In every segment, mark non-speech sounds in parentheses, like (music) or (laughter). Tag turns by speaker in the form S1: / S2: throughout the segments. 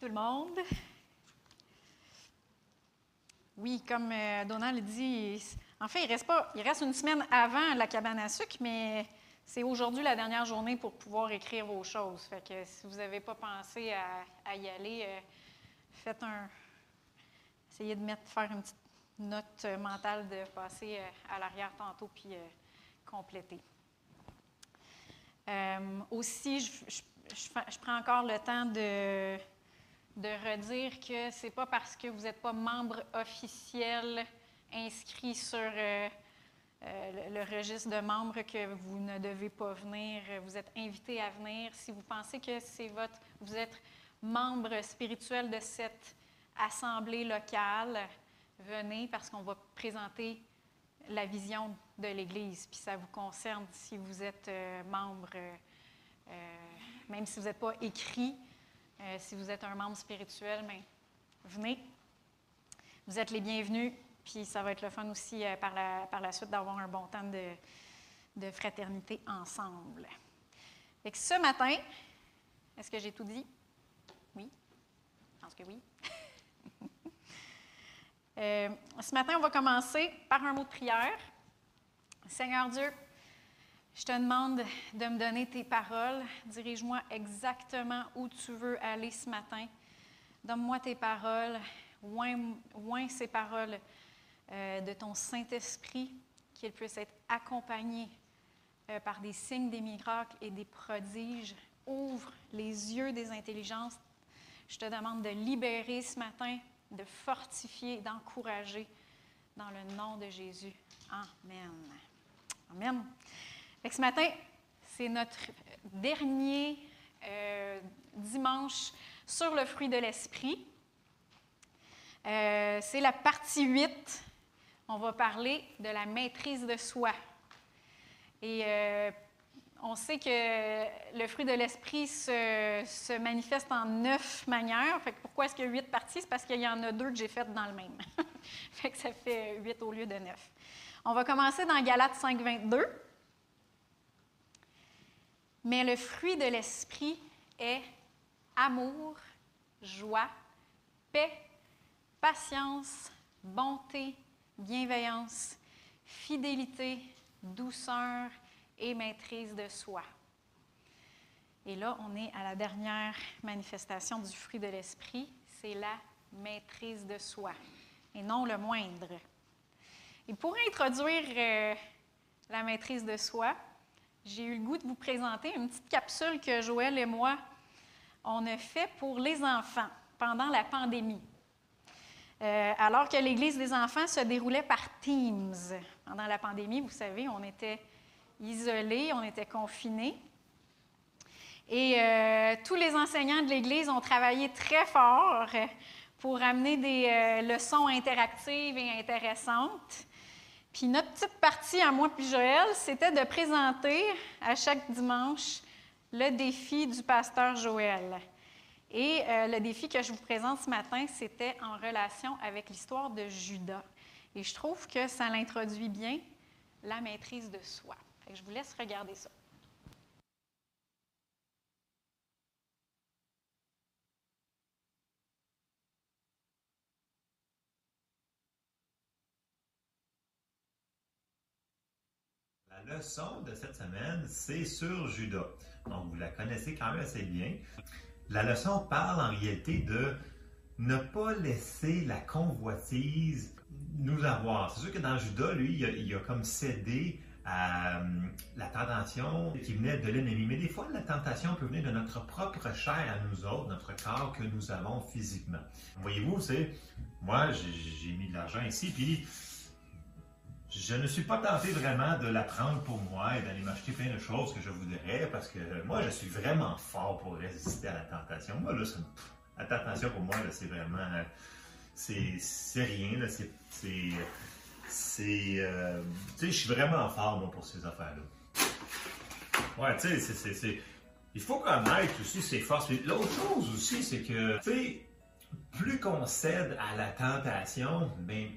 S1: tout le monde. Oui, comme euh, Donald dit, en fait, il reste, pas, il reste une semaine avant la cabane à sucre, mais c'est aujourd'hui la dernière journée pour pouvoir écrire vos choses. Fait que si vous n'avez pas pensé à, y aller, euh, faites un. Essayez de mettre, faire une petite note mentale de passer euh, à l'arrière tantôt puis compléter. aussi, je, je, prends encore le temps de de redire que ce n'est pas parce que vous n'êtes pas membre officiel inscrit sur euh, euh, le, registre de membres que vous ne devez pas venir. Vous êtes invité à venir. Si vous pensez que c'est votre, vous êtes membre spirituel de cette assemblée locale, venez parce qu'on va présenter la vision de l'Église. Puis ça vous concerne si vous êtes euh, membre, même si vous n'êtes pas écrit euh, si vous êtes un membre spirituel, mais venez. Vous êtes les bienvenus. Puis ça va être le fun aussi euh, par, la, par la suite d'avoir un bon temps de, de fraternité ensemble. Et ce matin, est-ce que j'ai tout dit? Oui? Je pense que oui. (laughs) Euh, ce matin, on va commencer par un mot de prière. Seigneur Dieu, je te demande de me donner tes paroles. Dirige-moi exactement où tu veux aller ce matin. Donne-moi tes paroles. Oins, ces paroles euh, de ton Saint-Esprit, qu'elles puissent être accompagnées euh, par des signes, des miracles et des prodiges. Ouvre les yeux des intelligences. Je te demande de libérer ce matin, de fortifier, d'encourager dans le nom de Jésus. Amen. Amen ce matin, c'est notre dernier euh, dimanche sur le fruit de l'esprit. Euh, c'est la partie 8. On va parler de la maîtrise de soi. Et euh, on sait que le fruit de l'esprit se, manifeste en neuf manières. Fait pourquoi est-ce qu'il y a huit parties? C'est parce qu'il y en a deux que j'ai faites dans le même. (laughs) fait que ça fait huit au lieu de neuf. On va commencer dans Galates 5, 22. Mais le fruit de l'esprit est amour, joie, paix, patience, bonté, bienveillance, fidélité, douceur et maîtrise de soi. Et là, on est à la dernière manifestation du fruit de l'esprit, c'est la maîtrise de soi, et non le moindre. Et pour introduire euh, la maîtrise de soi, j'ai eu le goût de vous présenter une petite capsule que Joël et moi, on a fait pour les enfants pendant la pandémie. Euh, alors que l'Église des enfants se déroulait par Teams. Pendant la pandémie, vous savez, on était isolés, on était confinés. Et euh, tous les enseignants de l'Église ont travaillé très fort pour amener des euh, leçons interactives et intéressantes. Puis notre petite partie à moi puis Joël, c'était de présenter à chaque dimanche le défi du pasteur Joël. Et euh, le défi que je vous présente ce matin, c'était en relation avec l'histoire de Judas. Et je trouve que ça l'introduit bien, la maîtrise de soi. je vous laisse regarder ça.
S2: La leçon de cette semaine, c'est sur Judas. Donc, vous la connaissez quand même assez bien. La leçon parle en réalité de ne pas laisser la convoitise nous avoir. C'est sûr que dans Judas, lui, il a, comme cédé à euh, la tentation qui venait de l'ennemi. Mais des fois, la tentation peut venir de notre propre chair à nous autres, notre corps que nous avons physiquement. Voyez-vous, c'est moi, j'ai mis de l'argent ici, puis je ne suis pas tenté vraiment de la prendre pour moi et d'aller m'acheter plein de choses que je voudrais parce que moi, je suis vraiment fort pour résister à la tentation. Moi, là, la tentation pour moi, c'est vraiment. C'est rien, là. C'est. C'est. Euh, tu sais, je suis vraiment fort, moi, pour ces affaires-là. Ouais, tu sais, c'est. Il faut connaître aussi ses forces. L'autre chose aussi, c'est que, tu sais, plus qu'on cède à la tentation, ben,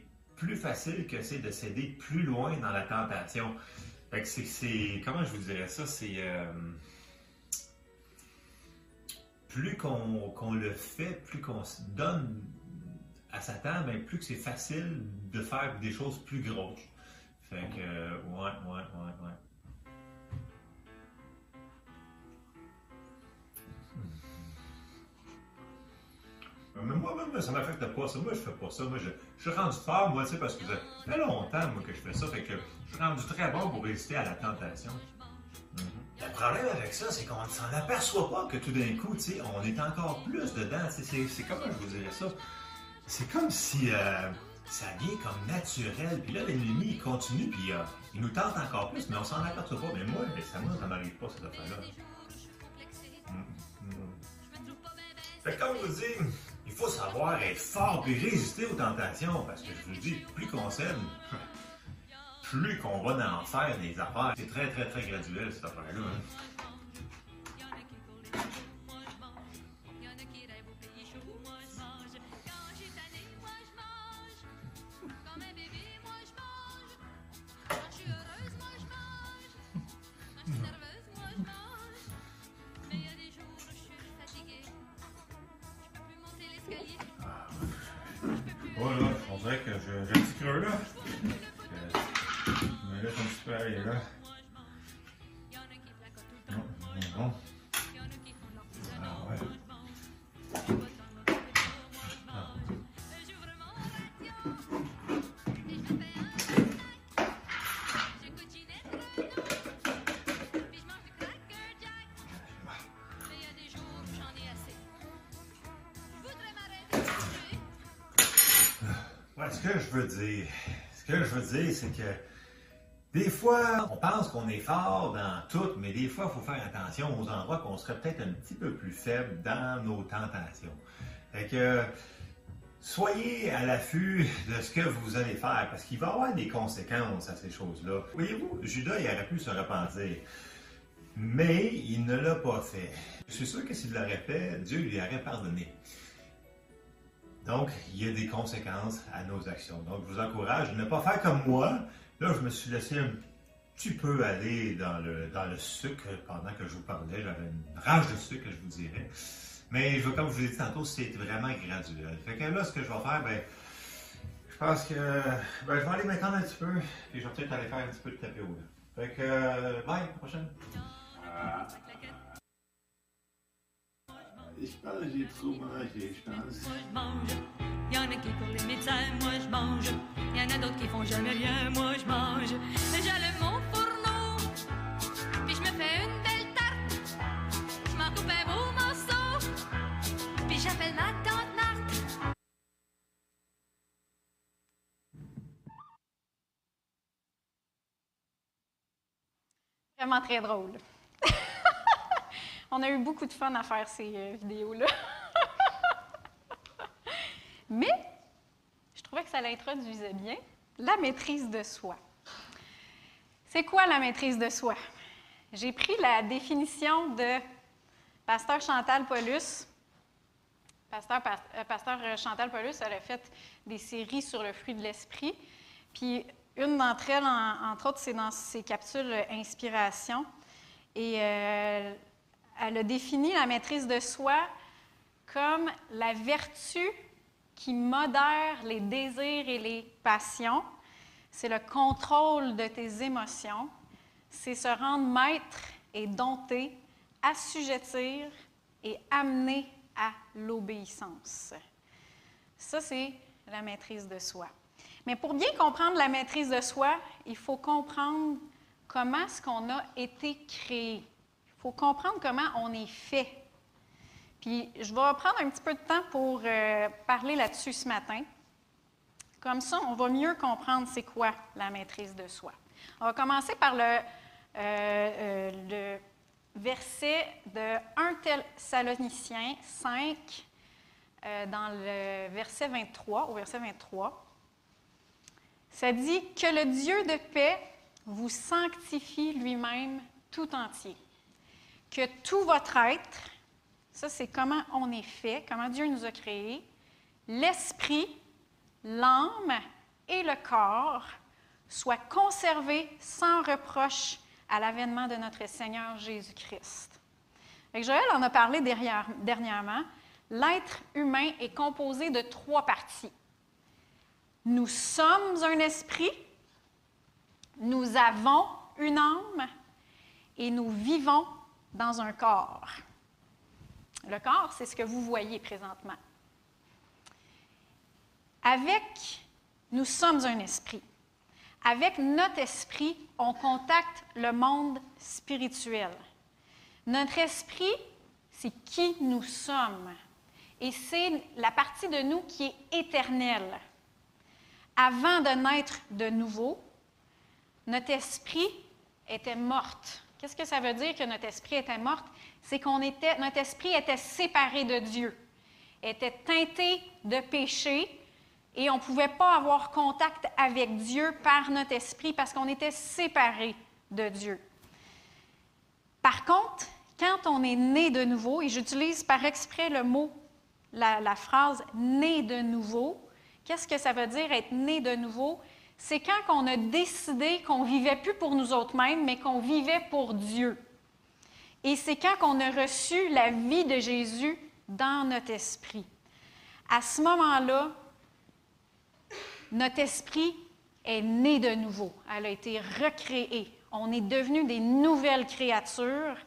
S2: plus facile que c'est de céder plus loin dans la tentation. Fait que c'est, comment je vous dirais ça, c'est... Euh, plus qu'on le fait, plus qu'on se donne à Satan, ben, plus que c'est facile de faire des choses plus grosses. Fait que, ouais, ouais, ouais, ouais. Mais moi, même, ça m'affecte pas ça? Moi, je fais pas ça. Moi, je, je suis rendu fort, moi, tu sais, parce que ça fait longtemps, moi, que je fais ça. Fait que je suis rendu très bon pour résister à la tentation. Le problème avec ça, c'est qu'on ne s'en aperçoit pas que tout d'un coup, tu sais, on est encore plus dedans. C'est comment je vous dirais ça? C'est comme si euh, ça vient comme naturel. Puis là, l'ennemi, il continue, puis euh, il nous tente encore plus, mais on s'en aperçoit pas. Mais moi, ça, moi, ça m'arrive pas, cette affaire-là. Mm, mm. Fait que comme je vous dis, il faut savoir être fort et résister aux tentations, parce que je vous dis, plus qu'on s'aime, plus qu'on va en faire des affaires. C'est très, très, très graduel, cette affaire-là. Hein. Dire, ce que je veux dire, c'est que des fois, on pense qu'on est fort dans tout, mais des fois, il faut faire attention aux endroits qu'on serait peut-être un petit peu plus faible dans nos tentations. Fait que, soyez à l'affût de ce que vous allez faire, parce qu'il va y avoir des conséquences à ces choses-là. Voyez-vous, Judas, il aurait pu se repentir, mais il ne l'a pas fait. Je suis sûr que s'il l'aurait fait, Dieu lui aurait pardonné. Donc, il y a des conséquences à nos actions. Donc, je vous encourage à ne pas faire comme moi. Là, je me suis laissé un petit peu aller dans le, dans le sucre pendant que je vous parlais. J'avais une rage de sucre, je vous dirais. Mais comme je vous l'ai dit tantôt, c'est vraiment graduel. Fait que là, ce que je vais faire, ben, je pense que ben, je vais aller m'étendre un petit peu, puis je vais peut-être aller faire un petit peu de tapis Fait que, euh, bye, à la prochaine.
S3: Je pense que j'ai trop mangé, je pense.
S4: Moi je mange. Y en a qui pour les médecins, moi je mange. Y en a d'autres qui font jamais rien, moi je mange. J'allume mon fourneau, puis je me fais une belle tarte. Je m'en coupe un beau morceau, puis j'appelle ma tante.
S1: Vraiment très drôle. On a eu beaucoup de fun à faire ces euh, vidéos-là. (laughs) Mais je trouvais que ça l'introduisait bien, la maîtrise de soi. C'est quoi la maîtrise de soi? J'ai pris la définition de Pasteur Chantal Paulus. Pasteur, Pas- euh, Pasteur Chantal Paulus, elle a fait des séries sur le fruit de l'esprit. Puis une d'entre elles, en- entre autres, c'est dans ses capsules euh, Inspiration. Et euh, elle a défini la maîtrise de soi comme la vertu qui modère les désirs et les passions. C'est le contrôle de tes émotions. C'est se rendre maître et dompter, assujettir et amener à l'obéissance. Ça, c'est la maîtrise de soi. Mais pour bien comprendre la maîtrise de soi, il faut comprendre comment est-ce qu'on a été créé. Faut comprendre comment on est fait. Puis je vais prendre un petit peu de temps pour euh, parler là-dessus ce matin. Comme ça, on va mieux comprendre c'est quoi la maîtrise de soi. On va commencer par le, euh, euh, verset de 1 Thessaloniciens 5, euh, dans le verset 23, au verset 23. Ça dit que le Dieu de paix vous sanctifie lui-même tout entier. Que tout votre être, ça c'est comment on est fait, comment Dieu nous a créés, l'esprit, l'âme et le corps soient conservés sans reproche à l'avènement de notre Seigneur Jésus-Christ. Joël en a parlé dernièrement. L'être humain est composé de trois parties. Nous sommes un esprit, nous avons une âme et nous vivons dans un corps. Le corps, c'est ce que vous voyez présentement. Avec, nous sommes un esprit. Avec notre esprit, on contacte le monde spirituel. Notre esprit, c'est qui nous sommes. Et c'est la partie de nous qui est éternelle. Avant de naître de nouveau, notre esprit était morte. Qu'est-ce que ça veut dire que notre esprit était morte? C'est qu'on était, notre esprit était séparé de Dieu, était teinté de péché et on ne pouvait pas avoir contact avec Dieu par notre esprit parce qu'on était séparé de Dieu. Par contre, quand on est né de nouveau, et j'utilise par exprès le mot, la phrase né de nouveau, qu'est-ce que ça veut dire être né de nouveau? C'est quand on a décidé qu'on vivait plus pour nous autres mêmes, mais qu'on vivait pour Dieu. Et c'est quand on a reçu la vie de Jésus dans notre esprit. À ce moment-là, notre esprit est né de nouveau. Elle a été recréée. On est devenu des nouvelles créatures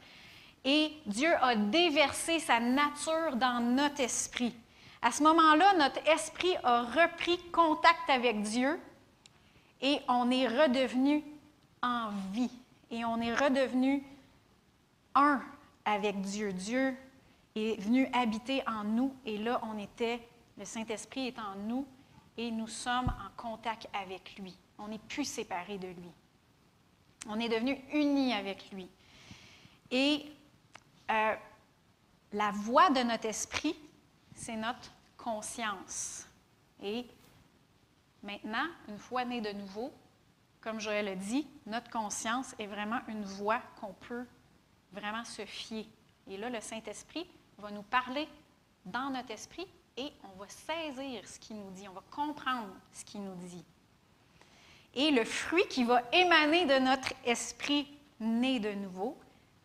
S1: et Dieu a déversé sa nature dans notre esprit. À ce moment-là, notre esprit a repris contact avec Dieu et on est redevenu en vie et on est redevenu un avec Dieu. Dieu est venu habiter en nous et là, on était, le Saint-Esprit est en nous et nous sommes en contact avec lui. On n'est plus séparés de lui. On est devenu unis avec lui. Et euh, la voix de notre esprit, c'est notre conscience. Et maintenant, une fois né de nouveau, comme Joël a dit, notre conscience est vraiment une voix qu'on peut vraiment se fier. Et là, le Saint-Esprit va nous parler dans notre esprit et on va saisir ce qu'il nous dit, on va comprendre ce qu'il nous dit. Et le fruit qui va émaner de notre esprit né de nouveau,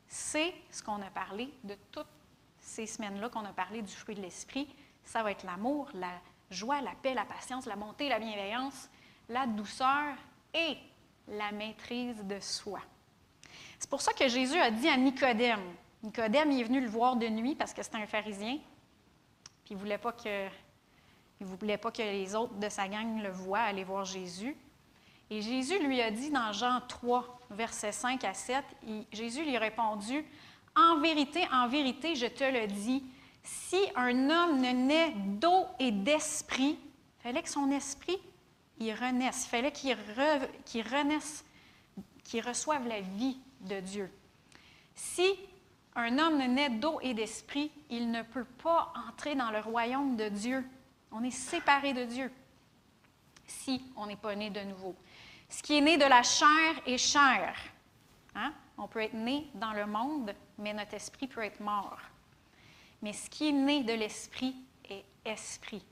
S1: c'est ce qu'on a parlé de toutes ces semaines-là qu'on a parlé du fruit de l'esprit. Ça va être l'amour, la joie, la paix, la patience, la bonté, la bienveillance, la douceur et la maîtrise de soi. C'est pour ça que Jésus a dit à Nicodème, Nicodème il est venu le voir de nuit parce que c'était un pharisien, puis il ne voulait, pas que, voulait pas que les autres de sa gang le voient aller voir Jésus. Et Jésus lui a dit dans Jean 3, versets 5 à 7, il- Jésus lui a répondu, En vérité, en vérité, je te le dis, si un homme ne naît d'eau et d'esprit, il fallait que son esprit il renaisse, il fallait qu'il re- qu'il renaisse, qu'il reçoive la vie de Dieu. Si un homme ne naît d'eau et d'esprit, il ne peut pas entrer dans le royaume de Dieu. On est séparé de Dieu si on n'est pas né de nouveau. Ce qui est né de la chair est chair. Hein? On peut être né dans le monde, mais notre esprit peut être mort. Mais ce qui est né de l'esprit est esprit.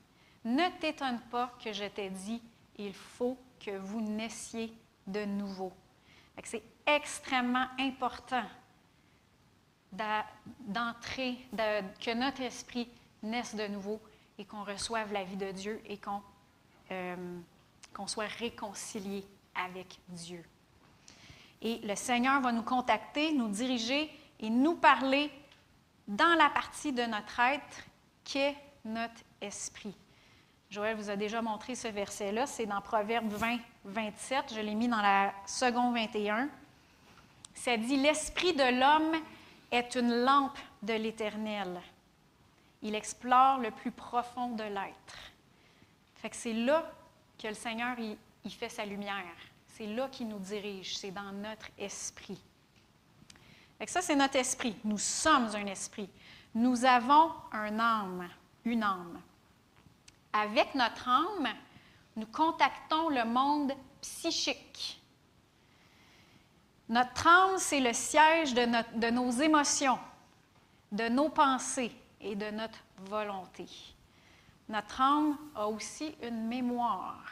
S1: Ne t'étonne pas que je t'ai dit, il faut que vous naissiez de nouveau. C'est extrêmement important d'entrer, de- que notre esprit naisse de nouveau et qu'on reçoive la vie de Dieu et euh, qu'on soit réconcilié avec Dieu. Et le Seigneur va nous contacter, nous diriger et nous parler dans la partie de notre être qu'est notre esprit. Joël vous a déjà montré ce verset-là, c'est dans Proverbe 20, 27, je l'ai mis dans la seconde 21. Ça dit, L'esprit de l'homme est une lampe de l'Éternel. Il explore le plus profond de l'être. Fait que c'est là que le Seigneur il, fait sa lumière. C'est là qu'il nous dirige, c'est dans notre esprit. Fait ça, c'est notre esprit. Nous sommes un esprit. Nous avons un âme, une âme. Avec notre âme, nous contactons le monde psychique. Notre âme, c'est le siège de nos émotions, de nos pensées et de notre volonté. Notre âme a aussi une mémoire.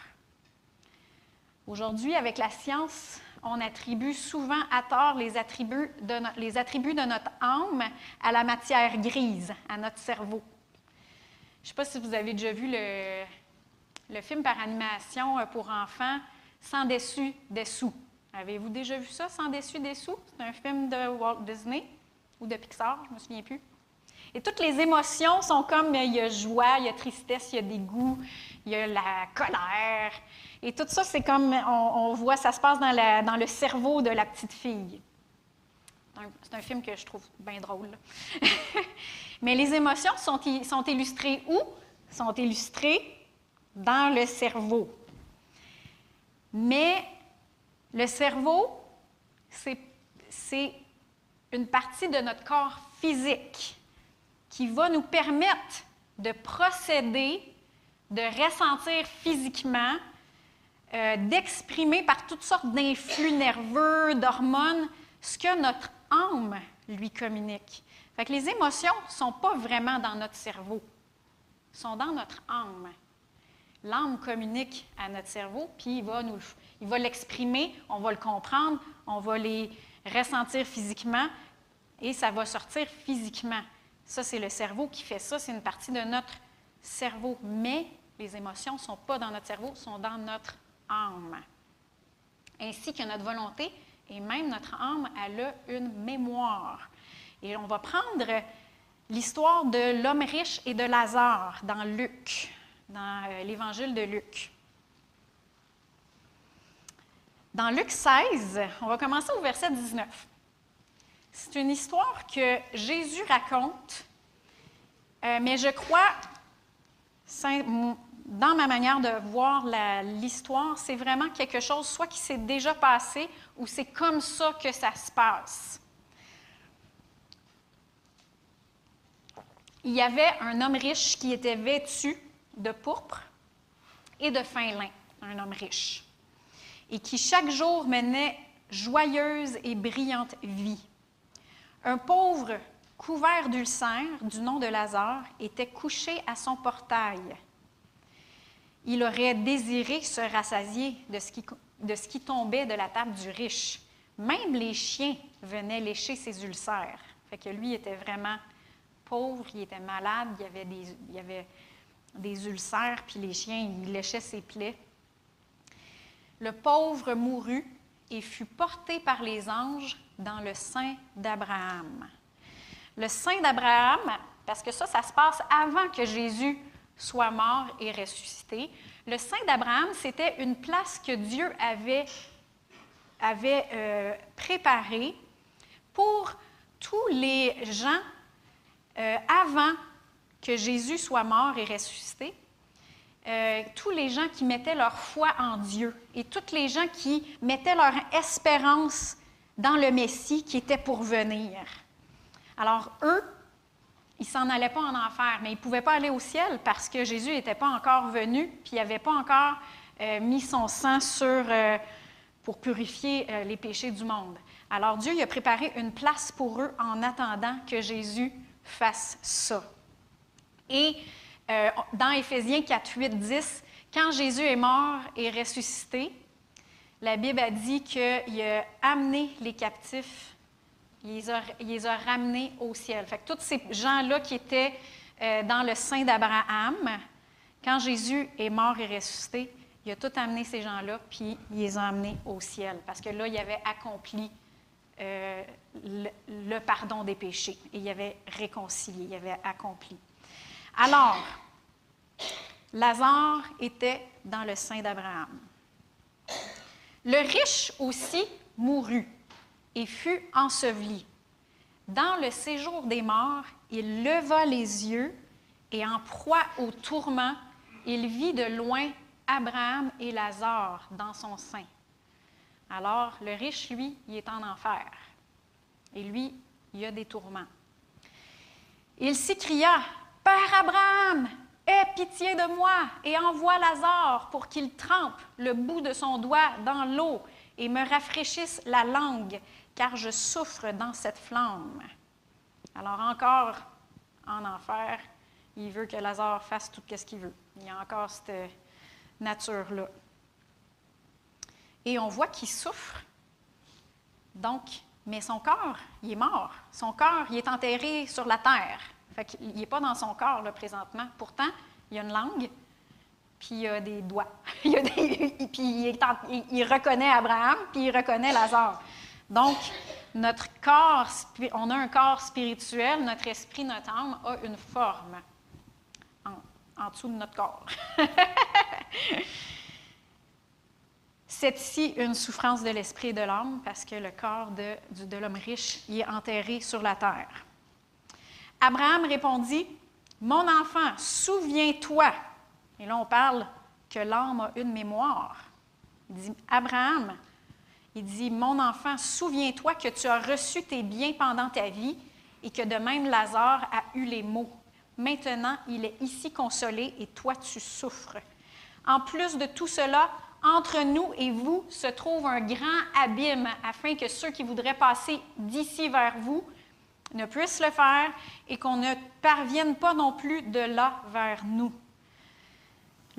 S1: Aujourd'hui, avec la science on attribue souvent à tort les attributs de, les attributs de notre âme à la matière grise, à notre cerveau. Je ne sais pas si vous avez déjà vu le, le film par animation euh, pour enfants Sans dessus, dessous. Avez-vous déjà vu ça, Sans dessus, dessous? C'est un film de Walt Disney ou de Pixar, je ne me souviens plus. Et toutes les émotions sont comme il y a joie, il y a tristesse, il y a dégoût, il y a la colère. Et tout ça, c'est comme on, voit, ça se passe dans, le cerveau de la petite fille. C'est un- film que je trouve bien drôle. (laughs) Mais les émotions sont, sont illustrées où? Sont illustrées dans le cerveau. Mais le cerveau, c'est une partie de notre corps physique qui va nous permettre de procéder, de ressentir physiquement, euh, d'exprimer par toutes sortes d'influx nerveux, d'hormones, ce que notre âme lui communique. Fait que les émotions ne sont pas vraiment dans notre cerveau, sont dans notre âme. L'âme communique à notre cerveau, puis il va l'exprimer, on va le comprendre, on va les ressentir physiquement et ça va sortir physiquement. Ça, c'est le cerveau qui fait ça, c'est une partie de notre cerveau. Mais les émotions ne sont pas dans notre cerveau, sont dans notre âme. Ainsi que notre volonté et même notre âme, elle a une mémoire. Et on va prendre l'histoire de l'homme riche et de Lazare dans Luc, dans euh, l'évangile de Luc. Dans Luc 16, on va commencer au verset 19. C'est une histoire que Jésus raconte, euh, mais je crois, dans ma manière de voir l'histoire, c'est vraiment quelque chose soit qui s'est déjà passé ou c'est comme ça que ça se passe. Il y avait un homme riche qui était vêtu de pourpre et de fin lin, un homme riche, et qui chaque jour menait joyeuse et brillante vie. Un pauvre couvert d'ulcères du nom de Lazare était couché à son portail. Il aurait désiré se rassasier de ce qui, de ce qui tombait de la table du riche. Même les chiens venaient lécher ses ulcères. Fait que lui était vraiment pauvre, il était malade, il avait des, avait des ulcères, puis les chiens, ils léchaient ses plaies. Le pauvre mourut et fut porté par les anges dans le sein d'Abraham. Le sein d'Abraham, parce que ça, ça se passe avant que Jésus soit mort et ressuscité. Le sein d'Abraham, c'était une place que Dieu avait, avait euh, préparée pour tous les gens euh, avant que Jésus soit mort et ressuscité. Euh, tous les gens qui mettaient leur foi en Dieu et tous les gens qui mettaient leur espérance dans le Messie qui était pour venir. Alors, eux, ils s'en allaient pas en enfer, mais ils ne pouvaient pas aller au ciel parce que Jésus n'était pas encore venu, puis il n'avait pas encore euh, mis son sang sur, euh, pour purifier euh, les péchés du monde. Alors, Dieu il a préparé une place pour eux en attendant que Jésus fasse ça. Et dans Éphésiens 4, 8, 10, quand Jésus est mort et ressuscité, la Bible a dit qu'il a amené les captifs, il les a, ramenés au ciel. Fait que tous ces gens-là qui étaient euh, dans le sein d'Abraham, quand Jésus est mort et ressuscité, il a tout amené ces gens-là, puis il les a amenés au ciel. Parce que là, il avait accompli euh, le, le pardon des péchés. Et il avait réconcilié, il avait accompli. Alors, Lazare était dans le sein d'Abraham. Le riche aussi mourut et fut enseveli. Dans le séjour des morts, il leva les yeux et en proie au tourment, il vit de loin Abraham et Lazare dans son sein. Alors, le riche, lui, il est en enfer. Et lui, il a des tourments. Il s'écria, Père Abraham, aie pitié de moi et envoie Lazare pour qu'il trempe le bout de son doigt dans l'eau et me rafraîchisse la langue, car je souffre dans cette flamme. Alors encore en enfer, il veut que Lazare fasse tout ce qu'il veut. Il y a encore cette nature-là. Et on voit qu'il souffre Donc, mais son corps, il est mort. Son corps, il est enterré sur la terre. Qu'il n'est pas dans son corps, là, présentement. Pourtant, il a une langue, puis il a des doigts. (laughs) il, puis il, il- il reconnaît Abraham, puis il reconnaît Lazare. Donc, notre corps, on a un corps spirituel, notre esprit, notre âme a une forme en, en dessous de notre corps. (laughs) C'est ici une souffrance de l'esprit et de l'âme parce que le corps de, de l'homme riche y est enterré sur la terre. Abraham répondit, Mon enfant, souviens-toi. Et là, on parle que l'âme a une mémoire. Il dit, Abraham, il dit, Mon enfant, souviens-toi que tu as reçu tes biens pendant ta vie et que de même Lazare a eu les maux. Maintenant, il est ici consolé et toi, tu souffres. En plus de tout cela, entre nous et vous se trouve un grand abîme afin que ceux qui voudraient passer d'ici vers vous ne puissent le faire et qu'on ne parvienne pas non plus de là vers nous.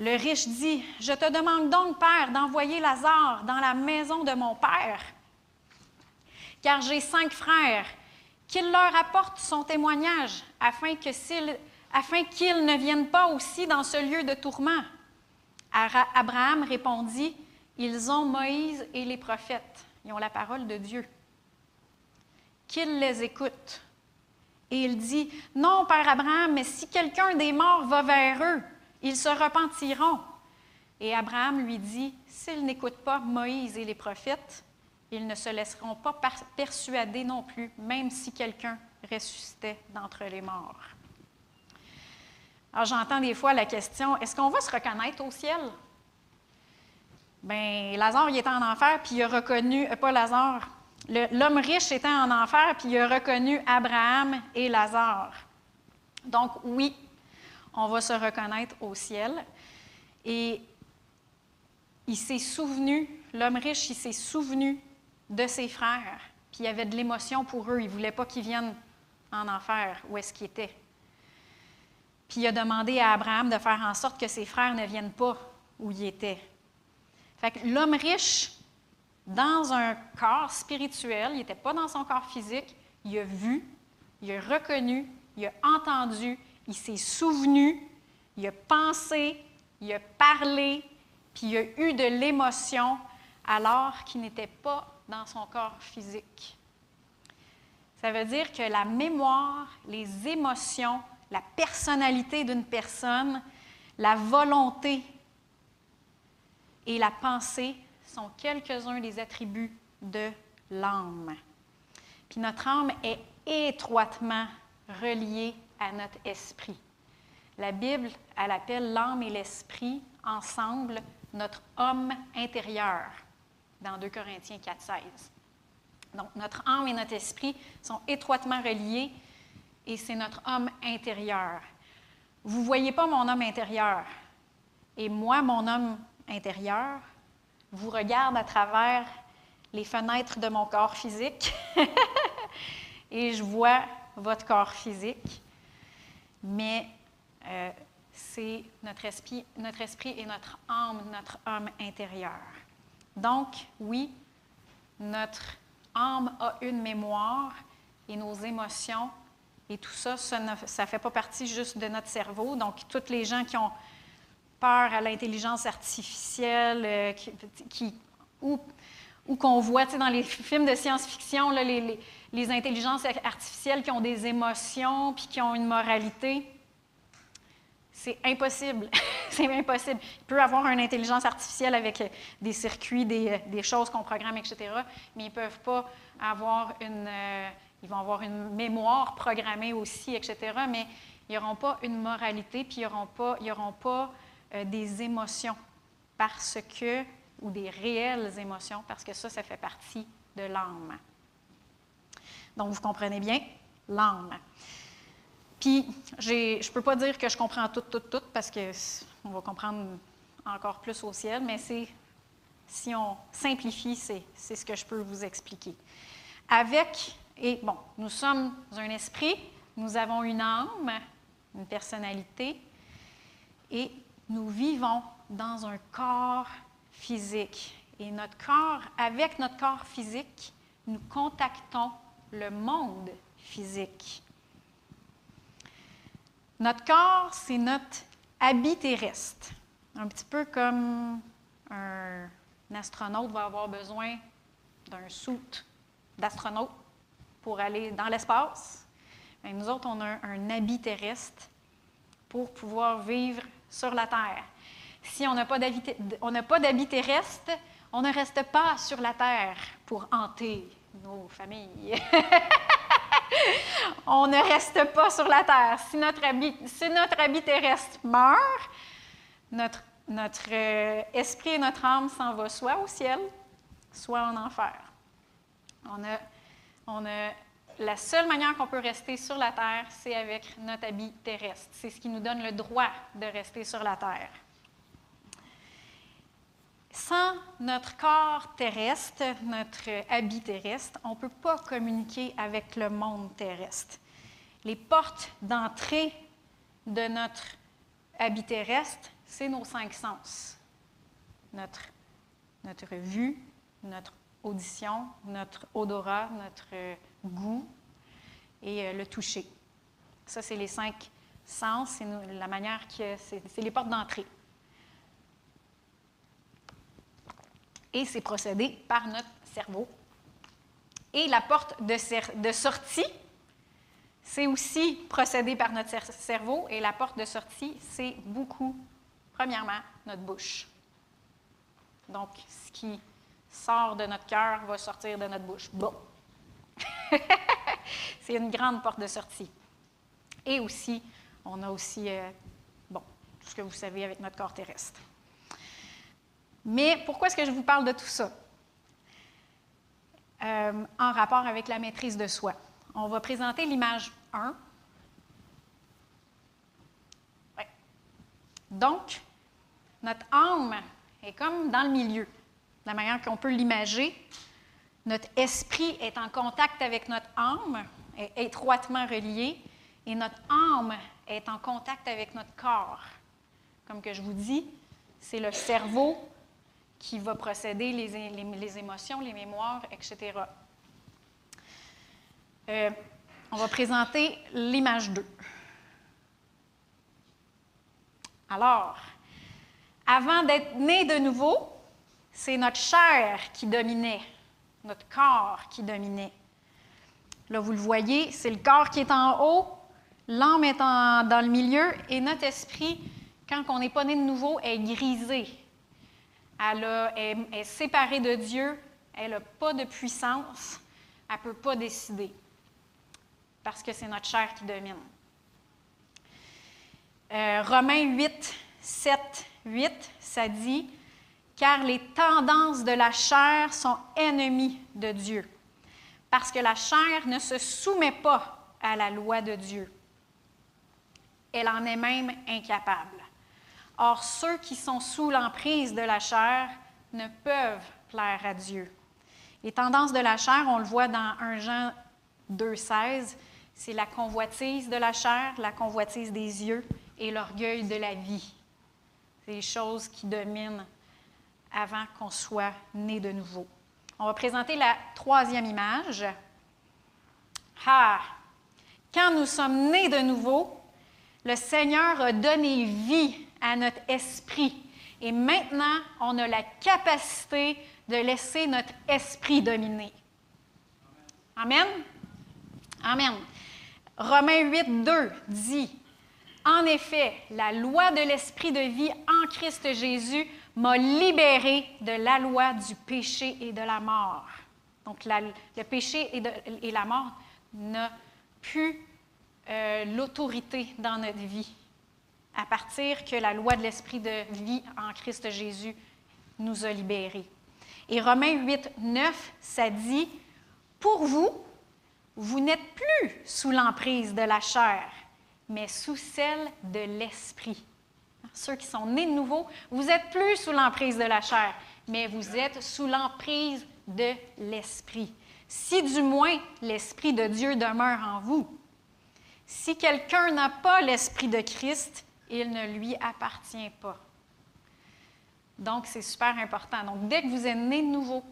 S1: Le riche dit, Je te demande donc, Père, d'envoyer Lazare dans la maison de mon Père, car j'ai cinq frères, qu'il leur apporte son témoignage, afin qu'ils ne viennent pas aussi dans ce lieu de tourment. Abraham répondit, Ils ont Moïse et les prophètes, ils ont la parole de Dieu. Qu'ils les écoutent. Et il dit, Non, Père Abraham, mais si quelqu'un des morts va vers eux, ils se repentiront. Et Abraham lui dit, S'ils n'écoutent pas Moïse et les prophètes, ils ne se laisseront pas persuader non plus, même si quelqu'un ressuscitait d'entre les morts. Alors j'entends des fois la question, est-ce qu'on va se reconnaître au ciel? Bien, Lazare, était en enfer, puis il a reconnu, euh, pas Lazare, l'homme riche était en enfer, puis il a reconnu Abraham et Lazare. Donc oui, on va se reconnaître au ciel. Et il s'est souvenu, l'homme riche, il s'est souvenu de ses frères, puis il avait de l'émotion pour eux. Il ne voulait pas qu'ils viennent en enfer, où est-ce qu'ils étaient. Puis il a demandé à Abraham de faire en sorte que ses frères ne viennent pas où il était. Fait que l'homme riche, dans un corps spirituel, il n'était pas dans son corps physique, il a vu, il a reconnu, il a entendu, il s'est souvenu, il a pensé, il a parlé, puis il a eu de l'émotion alors qu'il n'était pas dans son corps physique. Ça veut dire que la mémoire, les émotions, la personnalité d'une personne, la volonté et la pensée sont quelques-uns des attributs de l'âme. Puis notre âme est étroitement reliée à notre esprit. La Bible, elle appelle l'âme et l'esprit ensemble notre homme intérieur dans 2 Corinthiens 4, 16. Donc, notre âme et notre esprit sont étroitement reliés et c'est notre homme intérieur. Vous ne voyez pas mon homme intérieur. Et moi, mon homme intérieur, vous regarde à travers les fenêtres de mon corps physique (laughs) et je vois votre corps physique. Mais euh, c'est notre esprit, notre esprit et notre âme, notre homme intérieur. Donc, oui, notre âme a une mémoire et nos émotions et tout ça, ça ne fait pas partie juste de notre cerveau. Donc, toutes les gens qui ont peur à l'intelligence artificielle, euh, qui, ou, qu'on voit dans les films de science-fiction, les, les- les intelligences artificielles qui ont des émotions puis qui ont une moralité, c'est impossible. (laughs) c'est impossible. Il peut avoir une intelligence artificielle avec euh, des circuits, des, euh, des choses qu'on programme, etc., mais ils ne peuvent pas avoir une. euh, ils vont avoir une mémoire programmée aussi, etc., mais ils n'auront pas une moralité, puis ils n'auront pas, ils auront pas des émotions parce que, ou des réelles émotions, parce que ça, ça fait partie de l'âme. Donc, vous comprenez bien, l'âme. Puis, je ne peux pas dire que je comprends tout, tout, tout, parce que c- on va comprendre encore plus au ciel, mais c'est, si on simplifie, c'est, c'est ce que je peux vous expliquer. Avec, et bon, nous sommes un esprit, nous avons une âme, une personnalité, et nous vivons dans un corps physique. Et notre corps, avec notre corps physique, nous contactons le monde physique. Notre corps, c'est notre habit terrestre. Un petit peu comme un, astronaute va avoir besoin d'un soute d'astronaute pour aller dans l'espace. Nous autres, on a un habit terrestre pour pouvoir vivre sur la Terre. Si on n'a pas d'habit terrestre, on ne reste pas sur la Terre pour hanter nos familles. (laughs) on ne reste pas sur la terre. Si notre habit, si notre terrestre meurt, notre, notre euh, esprit et notre âme s'en vont soit au ciel, soit en enfer. On a, on a, la seule manière qu'on peut rester sur la terre, c'est avec notre habit terrestre. C'est ce qui nous donne le droit de rester sur la terre. Sans notre corps terrestre, notre habit terrestre, on ne peut pas communiquer avec le monde terrestre. Les portes d'entrée de notre habit terrestre, c'est nos cinq sens. Notre, notre vue, notre audition, notre odorat, notre goût et euh, le toucher. Ça, c'est les cinq sens, c'est la manière que c'est les portes d'entrée. Et c'est procédé par notre cerveau. Et la porte de, sortie, c'est aussi procédé par notre cerveau et la porte de sortie, c'est beaucoup, premièrement, notre bouche. Donc, ce qui sort de notre cœur va sortir de notre bouche. Bon. (laughs) c'est une grande porte de sortie. Et aussi, on a aussi, euh, bon, tout ce que vous savez avec notre corps terrestre. Mais pourquoi est-ce que je vous parle de tout ça? Euh, en rapport avec la maîtrise de soi. On va présenter l'image 1. Donc, notre âme est comme dans le milieu, de la manière qu'on peut l'imager. Notre esprit est en contact avec notre âme, est étroitement relié, et notre âme est en contact avec notre corps. Comme que je vous dis, c'est le cerveau qui va procéder les, émotions, les mémoires, etc. Euh, on va présenter l'image 2. Alors, avant d'être né de nouveau, c'est notre chair qui dominait, notre corps qui dominait. Là, vous le voyez, c'est le corps qui est en haut, l'âme est dans le milieu et notre esprit, quand on n'est pas né de nouveau, est grisé, elle, est, séparée de Dieu, elle n'a pas de puissance, elle ne peut pas décider, parce que c'est notre chair qui domine. Euh, Romains 8, 7, 8, ça dit, car les tendances de la chair sont ennemies de Dieu, parce que la chair ne se soumet pas à la loi de Dieu. Elle en est même incapable. Or, ceux qui sont sous l'emprise de la chair ne peuvent plaire à Dieu. Les tendances de la chair, on le voit dans 1 Jean 2,16, c'est la convoitise de la chair, la convoitise des yeux et l'orgueil de la vie. C'est les choses qui dominent avant qu'on soit né de nouveau. On va présenter la troisième image. Ah! Quand nous sommes nés de nouveau, le Seigneur a donné vie à notre esprit. Et maintenant, on a la capacité de laisser notre esprit dominer. Amen? Amen. Romains 8, 2 dit En effet, la loi de l'esprit de vie en Christ Jésus m'a libéré de la loi du péché et de la mort. Donc, le péché et, la mort n'ont plus euh, l'autorité dans notre vie à partir que la loi de l'esprit de vie en Christ Jésus nous a libérés. Et Romains 8, 9, ça dit, Pour vous, vous n'êtes plus sous l'emprise de la chair, mais sous celle de l'esprit. Ceux qui sont nés de nouveau, vous n'êtes plus sous l'emprise de la chair, mais vous êtes sous l'emprise de l'esprit. Si du moins l'esprit de Dieu demeure en vous. Si quelqu'un n'a pas l'esprit de Christ, il ne lui appartient pas. Donc, c'est super important. Donc, dès que vous êtes né de nouveau,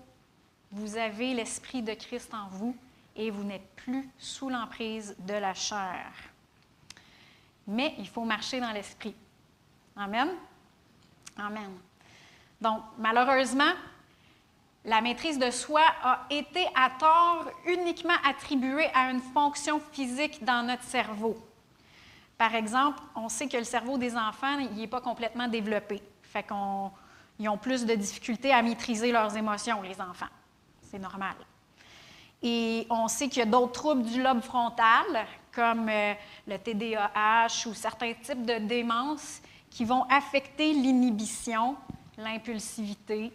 S1: vous avez l'Esprit de Christ en vous et vous n'êtes plus sous l'emprise de la chair. Mais il faut marcher dans l'Esprit. Amen? Amen. Donc, malheureusement, la maîtrise de soi a été à tort uniquement attribuée à une fonction physique dans notre cerveau. Par exemple, on sait que le cerveau des enfants n'est pas complètement développé. Fait qu'ils ont plus de difficultés à maîtriser leurs émotions, les enfants. C'est normal. Et on sait qu'il y a d'autres troubles du lobe frontal, comme euh, le TDAH ou certains types de démence, qui vont affecter l'inhibition, l'impulsivité.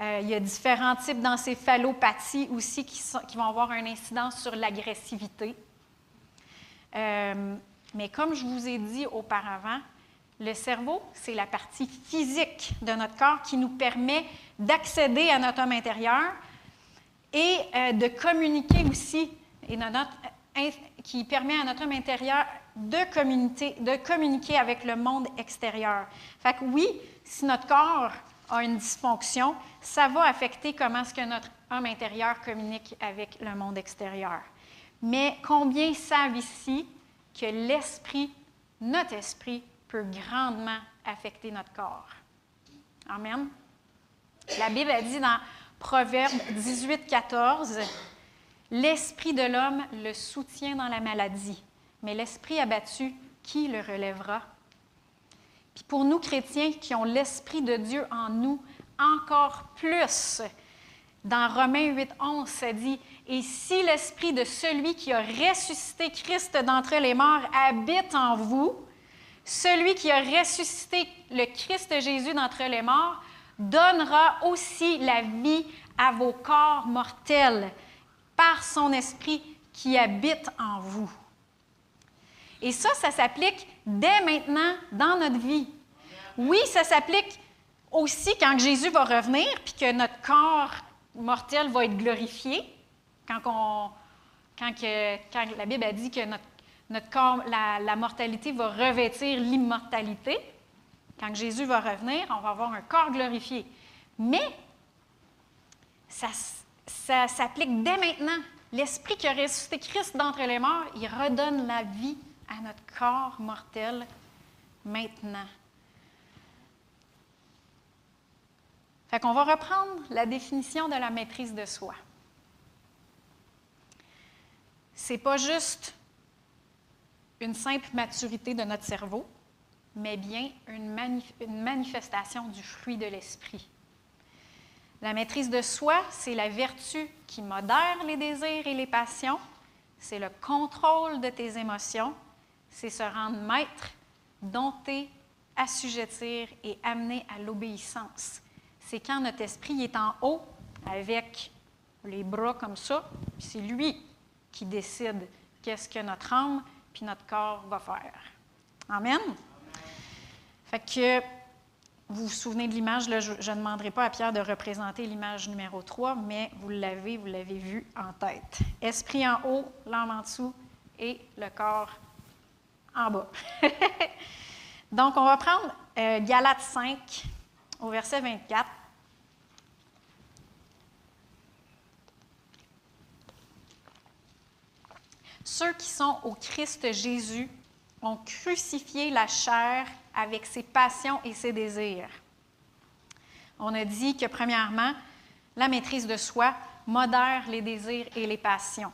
S1: Euh, il y a différents types d'encéphalopathies aussi qui, qui, vont avoir un incidence sur l'agressivité. Euh, mais comme je vous ai dit auparavant, le cerveau, c'est la partie physique de notre corps qui nous permet d'accéder à notre homme intérieur et euh, de communiquer aussi, notre, qui permet à notre homme intérieur de communiquer, avec le monde extérieur. Fait que oui, si notre corps a une dysfonction, ça va affecter comment est-ce que notre homme intérieur communique avec le monde extérieur. Mais combien savent ici que l'esprit, notre esprit, peut grandement affecter notre corps? Amen. La Bible a dit dans Proverbe 18, 14, L'esprit de l'homme le soutient dans la maladie, mais l'esprit abattu, qui le relèvera? Puis pour nous chrétiens qui ont l'esprit de Dieu en nous, encore plus. Dans Romains 8, 11, ça dit Et si l'esprit de celui qui a ressuscité Christ d'entre les morts habite en vous, celui qui a ressuscité le Christ Jésus d'entre les morts donnera aussi la vie à vos corps mortels par son esprit qui habite en vous. Et ça, ça s'applique dès maintenant dans notre vie. Oui, ça s'applique aussi quand Jésus va revenir, puis que notre corps mortel va être glorifié, quand, la Bible a dit que notre, corps, la, la mortalité va revêtir l'immortalité. Quand Jésus va revenir, on va avoir un corps glorifié. Mais ça, ça s'applique dès maintenant. L'Esprit qui a ressuscité Christ d'entre les morts, il redonne la vie à notre corps mortel maintenant. Fait qu'on va reprendre la définition de la maîtrise de soi. C'est pas juste une simple maturité de notre cerveau, mais bien une, une manifestation du fruit de l'esprit. La maîtrise de soi, c'est la vertu qui modère les désirs et les passions, c'est le contrôle de tes émotions, c'est se rendre maître, dompter, assujettir et amener à l'obéissance. C'est quand notre esprit est en haut, avec les bras comme ça, c'est lui qui décide qu'est-ce que notre âme puis notre corps va faire. Amen? Fait que vous vous souvenez de l'image, je ne demanderai pas à Pierre de représenter l'image numéro 3, mais vous l'avez, vous l'avez vu en tête. Esprit en haut, l'âme en dessous et le corps en bas. (laughs) Donc, on va prendre euh, Galates 5 au verset 24. Ceux qui sont au Christ Jésus ont crucifié la chair avec ses passions et ses désirs. On a dit que, premièrement, la maîtrise de soi modère les désirs et les passions.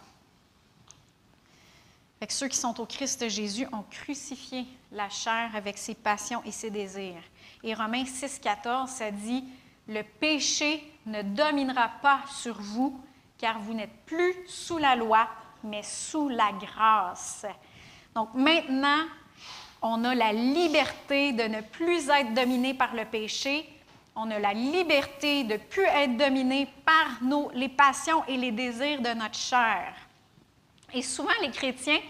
S1: ceux qui sont au Christ Jésus ont crucifié la chair avec ses passions et ses désirs. Et Romains 6, 14, ça dit Le péché ne dominera pas sur vous, car vous n'êtes plus sous la loi, mais sous la grâce. Donc maintenant, on a la liberté de ne plus être dominé par le péché. On a la liberté de ne plus être dominé par nos, les passions et les désirs de notre chair. Et souvent, les chrétiens,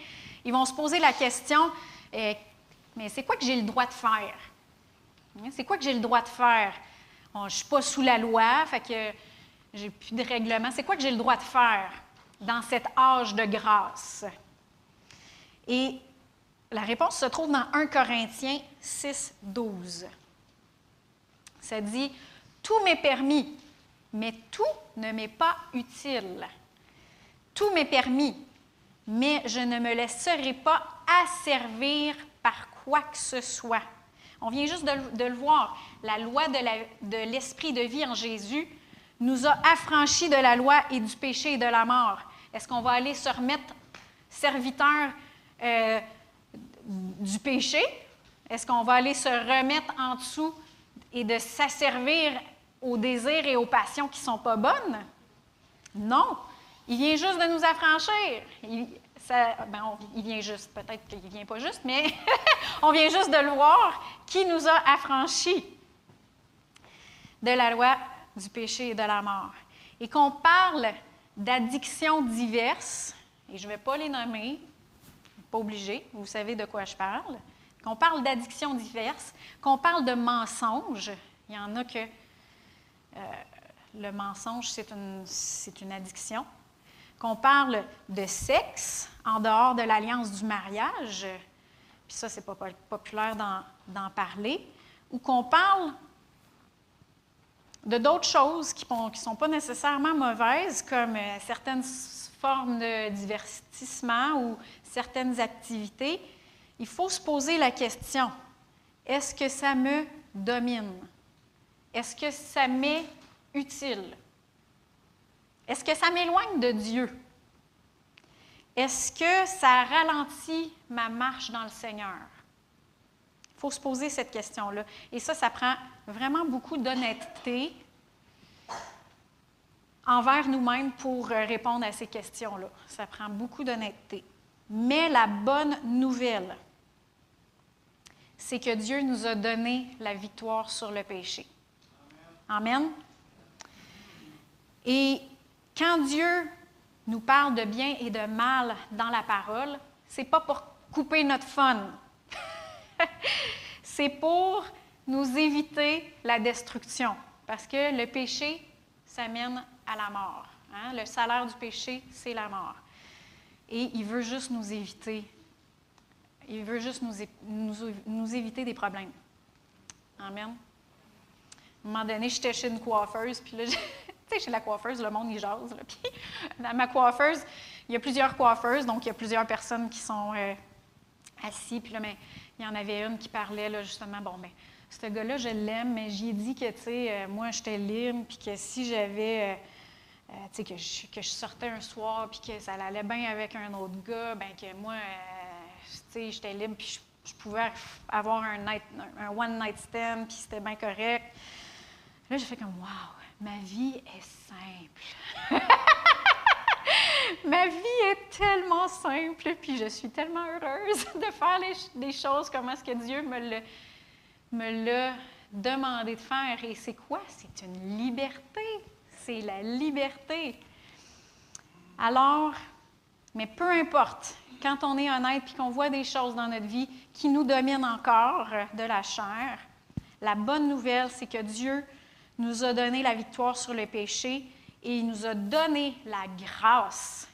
S1: ils vont se poser la question, eh, mais c'est quoi que j'ai le droit de faire? C'est quoi que j'ai le droit de faire? je ne suis pas sous la loi, fait que j'ai plus de règlement. C'est quoi que j'ai le droit de faire? Dans cet âge de grâce? Et la réponse se trouve dans 1 Corinthiens 6, 12. Ça dit Tout m'est permis, mais tout ne m'est pas utile. Tout m'est permis, mais je ne me laisserai pas asservir par quoi que ce soit. On vient juste de, le- voir. La loi de l'esprit de, vie en Jésus nous a affranchis de la loi et du péché et de la mort. Est-ce qu'on va aller se remettre serviteur euh, du péché? Est-ce qu'on va aller se remettre en dessous et de s'asservir aux désirs et aux passions qui ne sont pas bonnes? Non. Il vient juste de nous affranchir. Il, ben, il vient juste, peut-être qu'il ne vient pas juste, mais (laughs) on vient juste de le voir, qui nous a affranchis de la loi du péché et de la mort. Et qu'on parle d'addictions diverses, et je ne vais pas les nommer, pas obligé, vous savez de quoi je parle, qu'on parle d'addictions diverses, qu'on parle de mensonges. Il y en a que euh, le mensonge, c'est une, c'est une addiction. Qu'on parle de sexe en dehors de l'alliance du mariage, puis ça, c'est pas po- populaire d'en, d'en parler, ou qu'on parle de d'autres choses qui ne sont pas nécessairement mauvaises, comme euh, certaines formes de divertissement ou certaines activités, il faut se poser la question, est-ce que ça me domine? Est-ce que ça m'est utile? Est-ce que ça m'éloigne de Dieu? Est-ce que ça ralentit ma marche dans le Seigneur? Il faut se poser cette question-là. Et ça, ça prend vraiment beaucoup d'honnêteté envers nous-mêmes pour euh, répondre à ces questions-là. Ça prend beaucoup d'honnêteté. Mais la bonne nouvelle, c'est que Dieu nous a donné la victoire sur le péché. Amen. Et quand Dieu nous parle de bien et de mal dans la parole, c'est pas pour couper notre fun. (laughs) c'est pour nous éviter la destruction. Parce que le péché, ça mène à la mort. hein? Le salaire du péché, c'est la mort. Et il veut juste nous éviter. Il veut juste nous, nous, éviter des problèmes. Amen. À un moment donné, j'étais chez une coiffeuse, puis là, (laughs) tu sais, chez la coiffeuse, le monde, il jase. là. (laughs) Puis, ma coiffeuse, il y a plusieurs coiffeuses, donc il y a plusieurs personnes qui sont euh, assis. Puis là, ben, il y en avait une qui parlait, là, justement, bon, ben, ce gars-là, je l'aime, mais j'ai dit que, tu sais, euh, moi, j'étais libre, puis que si j'avais, euh, euh, tu sais, que je, que je sortais un soir, puis que ça allait bien avec un autre gars, ben que moi, tu sais, j'étais libre, puis je, je pouvais avoir un, night, un one night stand, puis c'était bien correct. Là, j'ai fait comme, waouh, ma vie est simple. (laughs) (laughs) ma vie est tellement simple, puis je suis tellement heureuse (laughs) de faire les- choses comme est-ce que Dieu me l'a demandé de faire? Et c'est quoi? C'est une liberté. C'est la liberté. Alors, mais peu importe, quand on est honnête et qu'on voit des choses dans notre vie qui nous dominent encore de la chair, la bonne nouvelle, c'est que Dieu nous a donné la victoire sur le péché et il nous a donné la grâce.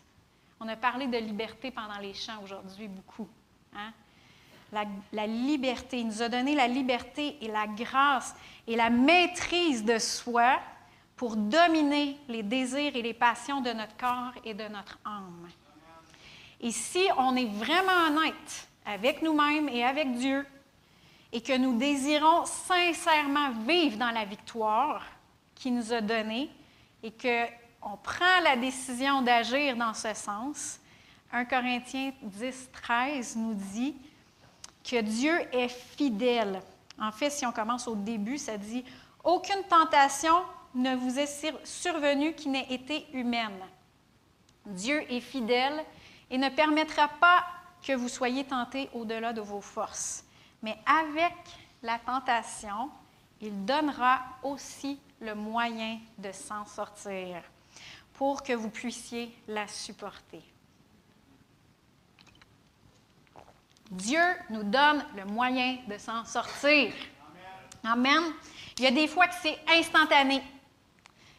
S1: On a parlé de liberté pendant les chants aujourd'hui beaucoup. Hein? La, la liberté. Il nous a donné la liberté et la grâce et la maîtrise de soi pour dominer les désirs et les passions de notre corps et de notre âme. Et si on est vraiment honnête avec nous-mêmes et avec Dieu, et que nous désirons sincèrement vivre dans la victoire qu'il nous a donnée, et qu'on prend la décision d'agir dans ce sens, 1 Corinthiens 10, 13 nous dit que Dieu est fidèle. En fait, si on commence au début, ça dit Aucune tentation ne vous est sur- survenue qui n'ait été humaine. Dieu est fidèle et ne permettra pas que vous soyez tentés au-delà de vos forces. Mais avec la tentation, il donnera aussi le moyen de s'en sortir pour que vous puissiez la supporter. Dieu nous donne le moyen de s'en sortir. Amen. Il y a des fois que c'est instantané.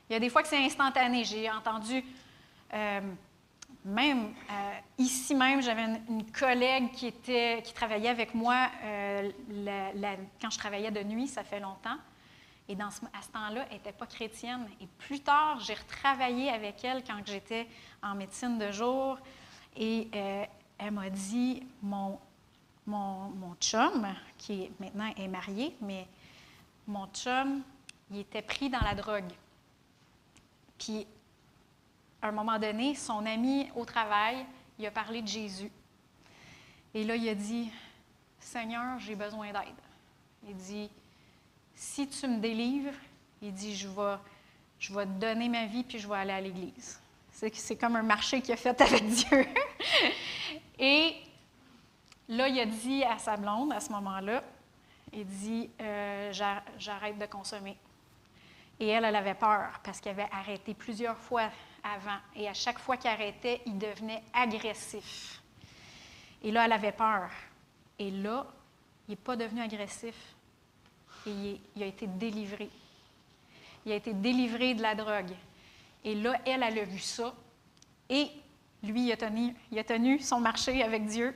S1: Il y a des fois que c'est instantané. J'ai entendu, euh, même euh, ici même, j'avais une, collègue qui, était, qui travaillait avec moi euh, quand je travaillais de nuit, ça fait longtemps. Et dans ce, à ce temps-là, elle n'était pas chrétienne. Et plus tard, j'ai retravaillé avec elle quand j'étais en médecine de jour. Et euh, elle m'a dit, mon, mon, mon chum, qui maintenant est marié, mais mon chum, il était pris dans la drogue. Puis, à un moment donné, son ami au travail, il a parlé de Jésus. Et là, il a dit, Seigneur, j'ai besoin d'aide. Il dit, si tu me délivres, il dit, je vais, te donner ma vie, puis je vais aller à l'église. C'est, comme un marché qu'il a fait avec (laughs) Dieu. Et là, il a dit à sa blonde, à ce moment-là, il dit, euh, J'a- j'arrête de consommer. Et elle, elle avait peur parce qu'elle avait arrêté plusieurs fois avant. Et à chaque fois qu'il arrêtait, il devenait agressif. Et là, elle avait peur. Et là, il n'est pas devenu agressif. Et il, a été délivré. Il a été délivré de la drogue. Et là, elle, elle a vu ça. Et lui, il a tenu, il a tenu son marché avec Dieu.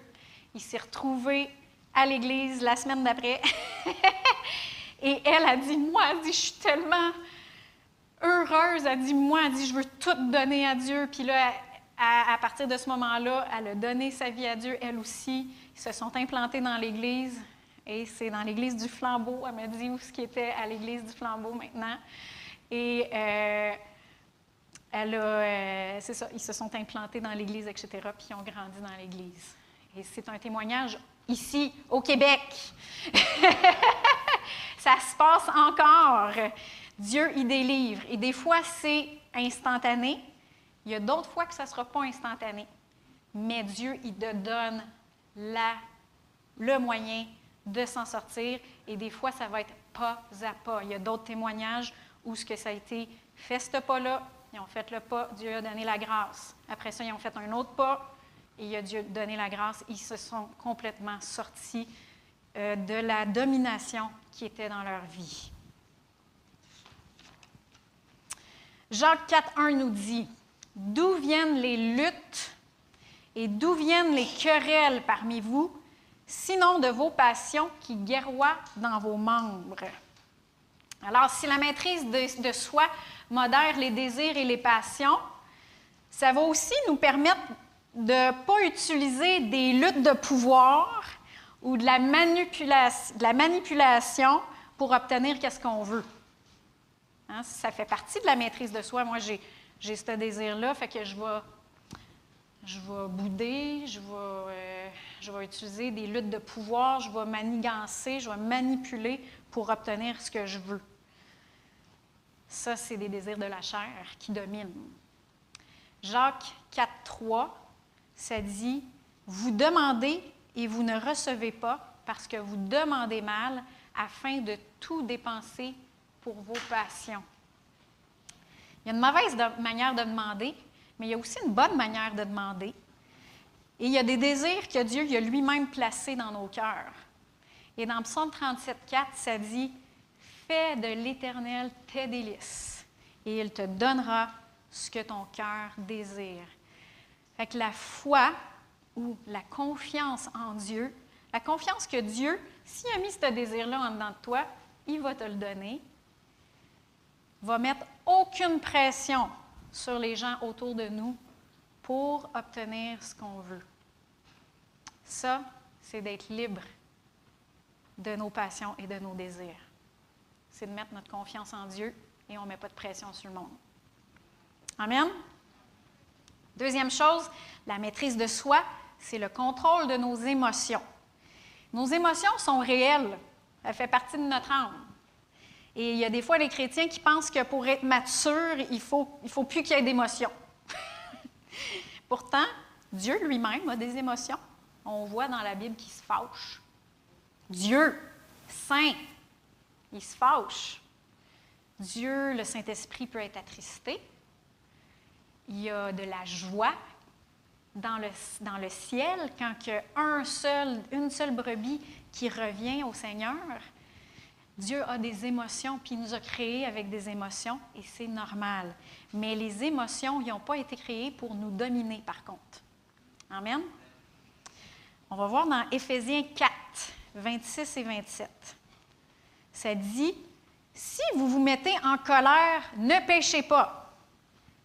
S1: Il s'est retrouvé à l'église la semaine d'après. (laughs) Et elle a dit, moi, elle dit, je suis tellement heureuse. Elle dit, moi, elle dit, je veux tout donner à Dieu. Puis là, à partir de ce moment-là, elle a donné sa vie à Dieu, elle aussi. Ils se sont implantés dans l'Église. Et c'est dans l'Église du Flambeau. Elle m'a dit où ce qui était à l'Église du Flambeau maintenant. Et euh, elle a, euh, c'est ça, ils se sont implantés dans l'Église, etc. Puis ils ont grandi dans l'Église. Et c'est un témoignage ici, au Québec. (laughs) ça se passe encore. Dieu, il délivre. Et des fois, c'est instantané. Il y a d'autres fois que ça ne sera pas instantané. Mais Dieu, il te donne la, le moyen de s'en sortir. Et des fois, ça va être pas à pas. Il y a d'autres témoignages où ce que ça a été fait ce pas-là, ils ont fait le pas, Dieu a donné la grâce. Après ça, ils ont fait un autre pas et il a Dieu donné la grâce. Ils se sont complètement sortis euh, de la domination qui était dans leur vie. Jacques 4.1 nous dit, D'où viennent les luttes et d'où viennent les querelles parmi vous, sinon de vos passions qui guerroient dans vos membres. Alors, si la maîtrise de, soi modère les désirs et les passions, ça va aussi nous permettre de ne pas utiliser des luttes de pouvoir ou de la, manipulation, pour obtenir qu'est-ce qu'on veut. Hein, ça fait partie de la maîtrise de soi. Moi, j'ai ce désir-là, fait que je vais, je vais bouder, je vais, euh, je vais utiliser des luttes de pouvoir, je vais manigancer, je vais manipuler pour obtenir ce que je veux. Ça, c'est des désirs de la chair qui dominent. Jacques 4, 3, ça dit Vous demandez et vous ne recevez pas parce que vous demandez mal afin de tout dépenser pour vos passions. Il y a une mauvaise manière de demander, mais il y a aussi une bonne manière de demander. Et il y a des désirs que Dieu a lui-même placés dans nos cœurs. Et dans Psaume 37, 4, ça dit Fais de l'Éternel tes délices, et il te donnera ce que ton cœur désire. Fait que la foi ou la confiance en Dieu, la confiance que Dieu, s'il a mis ce désir-là en dedans de toi, il va te le donner, va mettre aucune pression sur les gens autour de nous pour obtenir ce qu'on veut. Ça, c'est d'être libre de nos passions et de nos désirs. C'est de mettre notre confiance en Dieu et on ne met pas de pression sur le monde. Amen. Deuxième chose, la maîtrise de soi, c'est le contrôle de nos émotions. Nos émotions sont réelles. Elles font partie de notre âme. Et il y a des fois les chrétiens qui pensent que pour être mature, il ne faut, il faut plus qu'il y ait d'émotions. (laughs) Pourtant, Dieu lui-même a des émotions. On voit dans la Bible qu'il se fâche. Dieu, saint, il se fâche. Dieu, le Saint-Esprit, peut être attristé. Il y a de la joie dans le, dans le ciel quand seul, une seule brebis qui revient au Seigneur. Dieu a des émotions, puis il nous a créés avec des émotions, et c'est normal. Mais les émotions, n'ont pas été créées pour nous dominer, par contre. Amen. On va voir dans Éphésiens 4, 26 et 27. Ça dit Si vous vous mettez en colère, ne péchez pas.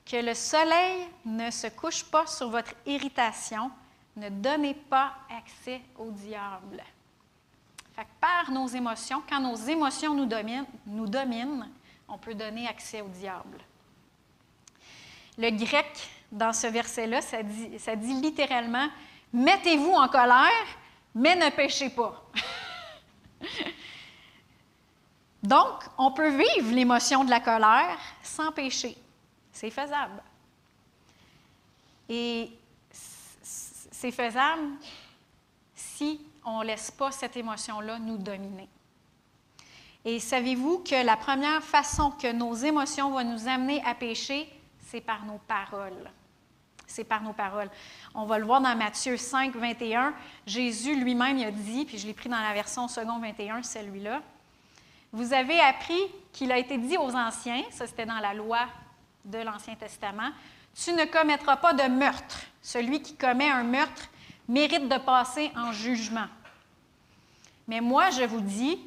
S1: Que le soleil ne se couche pas sur votre irritation. Ne donnez pas accès au diable. Fait que par nos émotions, quand nos émotions nous dominent, nous dominent, on peut donner accès au diable. Le grec, dans ce verset-là, ça dit, ça dit littéralement Mettez-vous en colère, mais ne péchez pas. (laughs) Donc, on peut vivre l'émotion de la colère sans pécher. C'est faisable. Et c'est faisable si on ne laisse pas cette émotion-là nous dominer. Et savez-vous que la première façon que nos émotions vont nous amener à pécher, c'est par nos paroles. C'est par nos paroles. On va le voir dans Matthieu 5, 21. Jésus lui-même a dit, puis je l'ai pris dans la version second 21, celui-là, vous avez appris qu'il a été dit aux anciens, ça c'était dans la loi de l'Ancien Testament, tu ne commettras pas de meurtre. Celui qui commet un meurtre mérite de passer en jugement. Mais moi, je vous dis,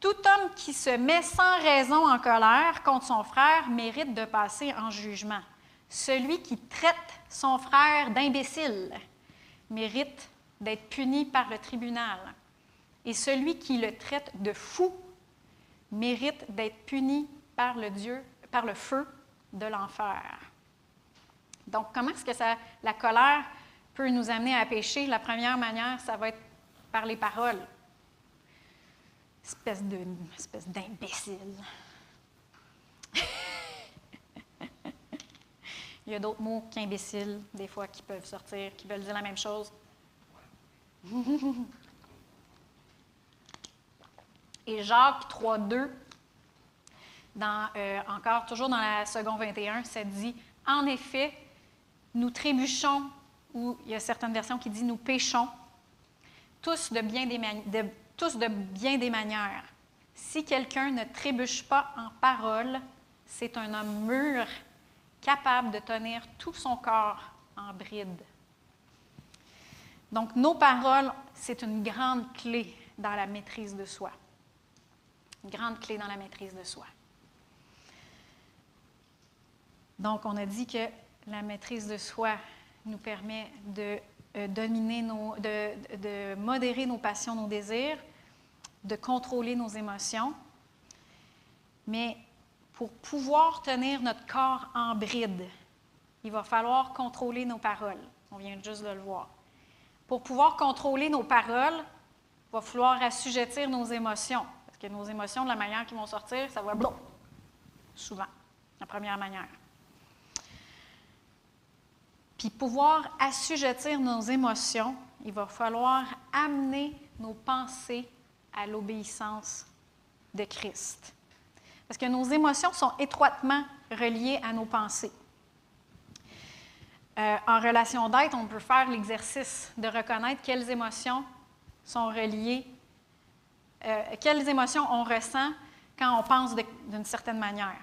S1: tout homme qui se met sans raison en colère contre son frère mérite de passer en jugement. Celui qui traite son frère d'imbécile mérite d'être puni par le tribunal. Et celui qui le traite de fou mérite d'être puni par le Dieu, par le feu de l'enfer. Donc, comment est-ce que ça, la colère peut nous amener à pécher? La première manière, ça va être par les paroles. Espèce de, espèce d'imbécile. (laughs) Il y a d'autres mots qu'imbécile, des fois, qui peuvent sortir, qui veulent dire la même chose. (laughs) Et Jacques 3, 2, dans, euh, encore toujours dans la seconde 21, ça dit En effet, nous trébuchons, ou il y a certaines versions qui disent nous péchons, tous de bien des, de, tous de bien des manières. Si quelqu'un ne trébuche pas en parole, c'est un homme mûr, capable de tenir tout son corps en bride. Donc, nos paroles, c'est une grande clé dans la maîtrise de soi grande clé dans la maîtrise de soi. Donc, on a dit que la maîtrise de soi nous permet de euh, dominer nos, de, de, modérer nos passions, nos désirs, de contrôler nos émotions. Mais pour pouvoir tenir notre corps en bride, il va falloir contrôler nos paroles. On vient juste de le voir. Pour pouvoir contrôler nos paroles, il va falloir assujettir nos émotions que nos émotions, de la manière qu'ils vont sortir, ça va blou, souvent, la première manière. Puis pouvoir assujettir nos émotions, il va falloir amener nos pensées à l'obéissance de Christ. Parce que nos émotions sont étroitement reliées à nos pensées. Euh, en relation d'être, on peut faire l'exercice de reconnaître quelles émotions sont reliées euh, quelles émotions on ressent quand on pense d'une certaine manière.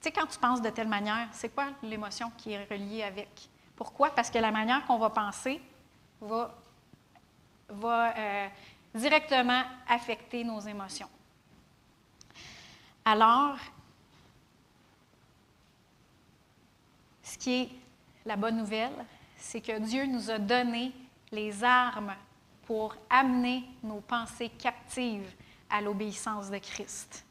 S1: Sais, quand tu penses de telle manière, c'est quoi l'émotion qui est reliée avec? Pourquoi? Parce que la manière qu'on va penser va, va euh, directement affecter nos émotions. Alors, ce qui est la bonne nouvelle, c'est que Dieu nous a donné les armes pour amener nos pensées captives à l'obéissance de Christ.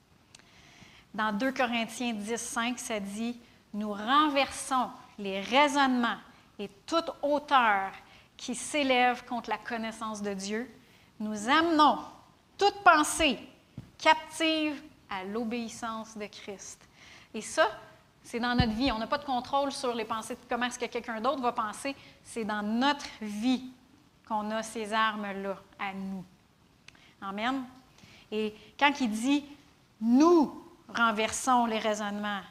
S1: Dans 2 Corinthiens 10, 5, ça dit Nous renversons les raisonnements et toute hauteur qui s'élève contre la connaissance de Dieu. Nous amenons toute pensée captive à l'obéissance de Christ. Et ça, c'est dans notre vie. On n'a pas de contrôle sur les pensées, comment est-ce que quelqu'un d'autre va penser. C'est dans notre vie qu'on a ces armes-là à nous. Amen. Et quand il dit nous renversons les raisonnements,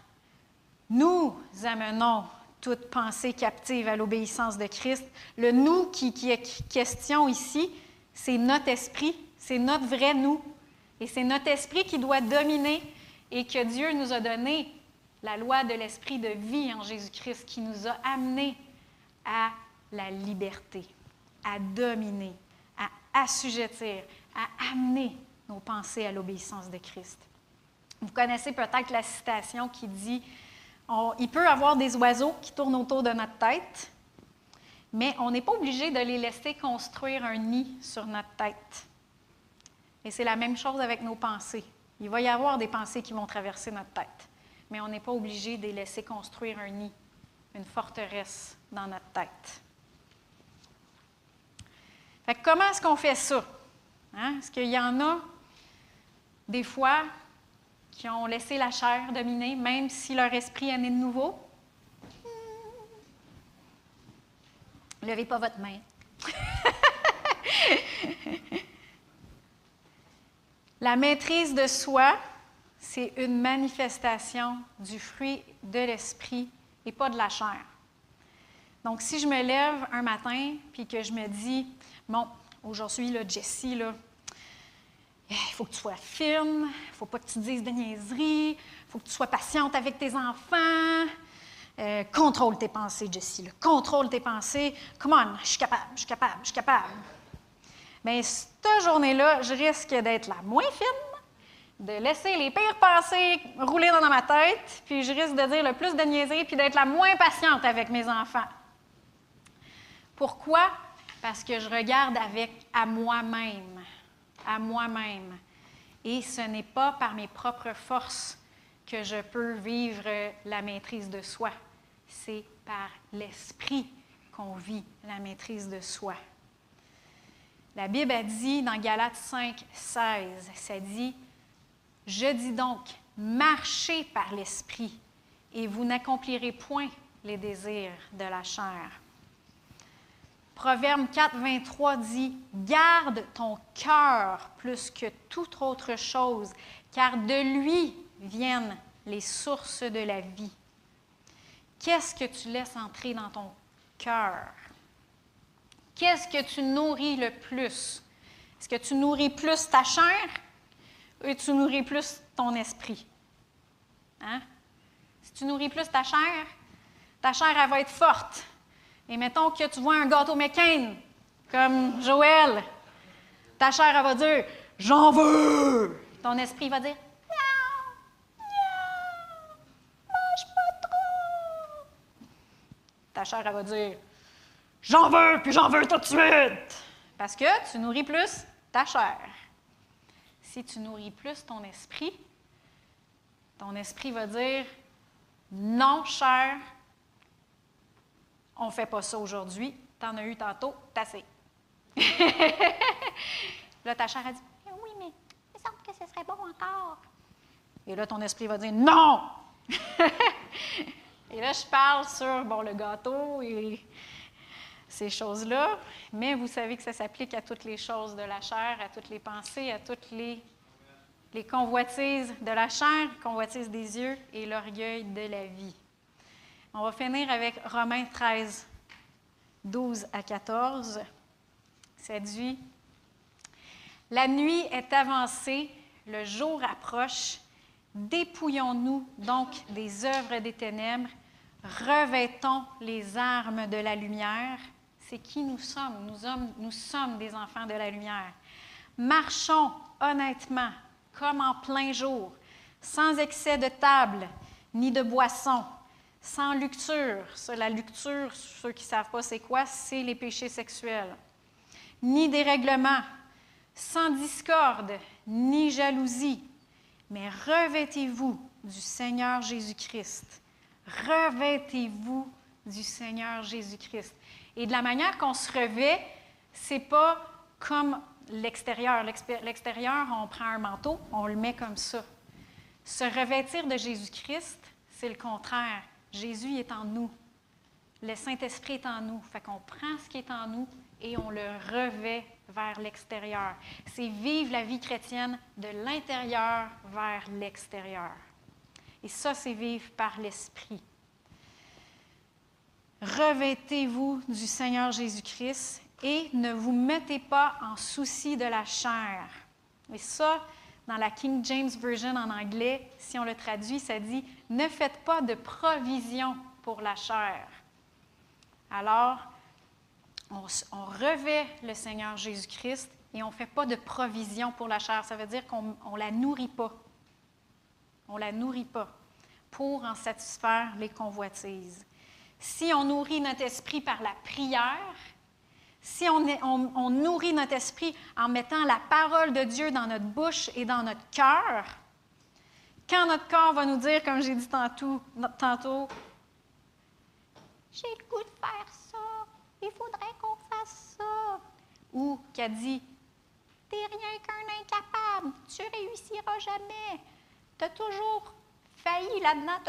S1: nous amenons toute pensée captive à l'obéissance de Christ, le nous qui, qui est question ici, c'est notre esprit, c'est notre vrai nous. Et c'est notre esprit qui doit dominer et que Dieu nous a donné la loi de l'esprit de vie en Jésus-Christ qui nous a amenés à la liberté à dominer, à assujettir, à amener nos pensées à l'obéissance de Christ. Vous connaissez peut-être la citation qui dit Il peut y avoir des oiseaux qui tournent autour de notre tête, mais on n'est pas obligé de les laisser construire un nid sur notre tête. Et c'est la même chose avec nos pensées. Il va y avoir des pensées qui vont traverser notre tête, mais on n'est pas obligé de les laisser construire un nid, une forteresse dans notre tête. Fait que comment est-ce qu'on fait ça? Hein? Est-ce qu'il y en a des fois qui ont laissé la chair dominer, même si leur esprit est né de nouveau? Levez pas votre main. (laughs) La maîtrise de soi, c'est une manifestation du fruit de l'esprit et pas de la chair. Donc, si je me lève un matin puis que je me dis, bon, aujourd'hui, là, Jessie, là, il faut que tu sois fine, il faut pas que tu dises de niaiseries, il faut que tu sois patiente avec tes enfants. Euh, contrôle tes pensées, Jessie. là. Contrôle tes pensées. Come on, je suis capable, je suis capable, je suis capable. Mais cette journée-là, je risque d'être la moins fine, de laisser les pires pensées rouler dans ma tête, puis je risque de dire le plus de niaiseries, puis d'être la moins patiente avec mes enfants. Pourquoi? Parce que je regarde avec à moi-même, à moi-même. Et ce n'est pas par mes propres forces que je peux vivre la maîtrise de soi. C'est par l'esprit qu'on vit la maîtrise de soi. La Bible a dit dans Galates 5, 16, ça dit, Je dis donc, marchez par l'esprit, et vous n'accomplirez point les désirs de la chair. Proverbe 4, 23 dit, Garde ton cœur plus que toute autre chose, car de lui viennent les sources de la vie. Qu'est-ce que tu laisses entrer dans ton cœur? Qu'est-ce que tu nourris le plus? Est-ce que tu nourris plus ta chair ou tu nourris plus ton esprit? Hein? Si tu nourris plus ta chair, ta chair, elle va être forte. Et mettons que tu vois un gâteau McCain, comme Joël, ta chair, elle va dire J'en veux! Ton esprit va dire Non, non, mange pas trop. Ta chair, elle va dire J'en veux, puis j'en veux tout de suite! Parce que tu nourris plus ta chair. Si tu nourris plus ton esprit, ton esprit va dire Non, chair, on ne fait pas ça aujourd'hui. Tu en as eu tantôt, t'as assez. (laughs) là, ta chair a dit Eh Oui, mais il me semble que ce serait bon encore. Et là, ton esprit va dire Non (laughs) Et là, je parle sur bon, le gâteau et ces choses-là, mais vous savez que ça s'applique à toutes les choses de la chair, à toutes les pensées, à toutes les, les convoitises de la chair, convoitises des yeux et l'orgueil de la vie. On va finir avec Romains 13, 12 à 14. Ça dit La nuit est avancée, le jour approche. Dépouillons-nous donc des œuvres des ténèbres, revêtons les armes de la lumière. C'est qui nous sommes? nous sommes. Nous sommes des enfants de la lumière. Marchons honnêtement, comme en plein jour, sans excès de table ni de boisson sans luxure. Ça, la luxure, ceux qui ne savent pas c'est quoi, c'est les péchés sexuels. Ni dérèglement, sans discorde, ni jalousie, mais revêtez-vous du Seigneur Jésus-Christ. Revêtez-vous du Seigneur Jésus-Christ. Et de la manière qu'on se revêt, c'est pas comme l'extérieur. L'extérieur, on prend un manteau, on le met comme ça. Se revêtir de Jésus-Christ, c'est le contraire. Jésus est en nous. Le Saint-Esprit est en nous. Fait qu'on prend ce qui est en nous et on le revêt vers l'extérieur. C'est vivre la vie chrétienne de l'intérieur vers l'extérieur. Et ça, c'est vivre par l'Esprit. Revêtez-vous du Seigneur Jésus-Christ et ne vous mettez pas en souci de la chair. Et ça, dans la King James Version en anglais, si on le traduit, ça dit Ne faites pas de provision pour la chair. Alors, on, revêt le Seigneur Jésus-Christ et on ne fait pas de provision pour la chair. Ça veut dire qu'on ne la nourrit pas. on ne la nourrit pas pour en satisfaire les convoitises. Si on nourrit notre esprit par la prière, si on, on- on nourrit notre esprit en mettant la parole de Dieu dans notre bouche et dans notre cœur, quand notre corps va nous dire, comme j'ai dit tantôt, tantôt j'ai le goût de faire ça, il faudrait qu'on fasse ça, ou qui a dit, t'es rien qu'un incapable, tu réussiras jamais, t'as toujours failli là-dedans,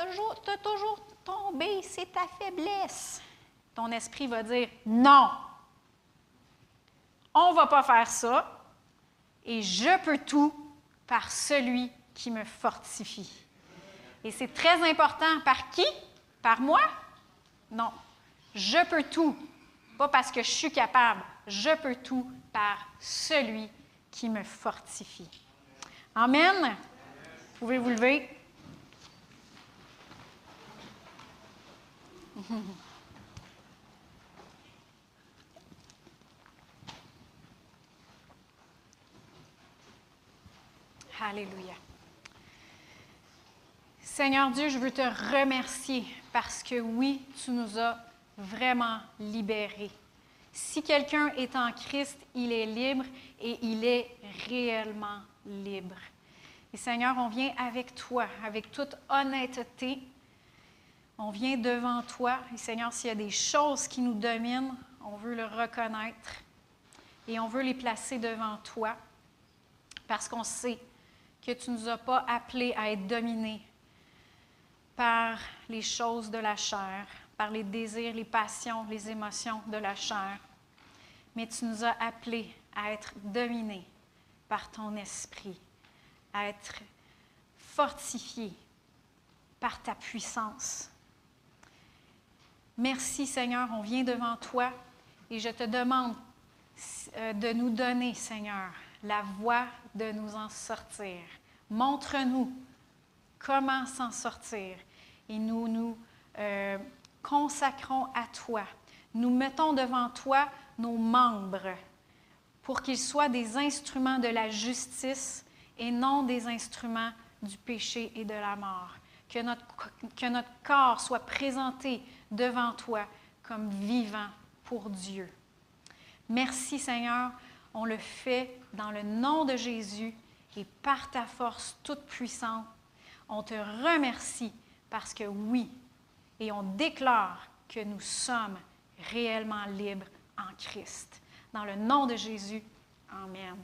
S1: t'as toujours, tombé, c'est ta faiblesse. Ton esprit va dire, non, on ne va pas faire ça, et je peux tout par celui qui me fortifie. Et c'est très important. Par qui? Par moi? Non. Je peux tout. Pas parce que je suis capable. Je peux tout par celui qui me fortifie. Amen. Pouvez vous lever? (laughs) Alléluia. Seigneur Dieu, je veux te remercier parce que oui, tu nous as vraiment libérés. Si quelqu'un est en Christ, il est libre et il est réellement libre. Et Seigneur, on vient avec toi, avec toute honnêteté. On vient devant toi. Et Seigneur, s'il y a des choses qui nous dominent, on veut le reconnaître et on veut les placer devant toi parce qu'on sait que tu ne nous as pas appelés à être dominés par les choses de la chair, par les désirs, les passions, les émotions de la chair, mais tu nous as appelés à être dominés par ton esprit, à être fortifiés par ta puissance. Merci Seigneur, on vient devant toi et je te demande euh, de nous donner, Seigneur, la voie de nous en sortir. Montre-nous comment s'en sortir et nous nous euh, consacrons à toi. Nous mettons devant toi nos membres pour qu'ils soient des instruments de la justice et non des instruments du péché et de la mort. Que notre, que notre corps soit présenté devant toi comme vivant pour Dieu. Merci Seigneur, on le fait dans le nom de Jésus et par ta force toute puissante. On te remercie parce que oui, et on déclare que nous sommes réellement libres en Christ. Dans le nom de Jésus, Amen.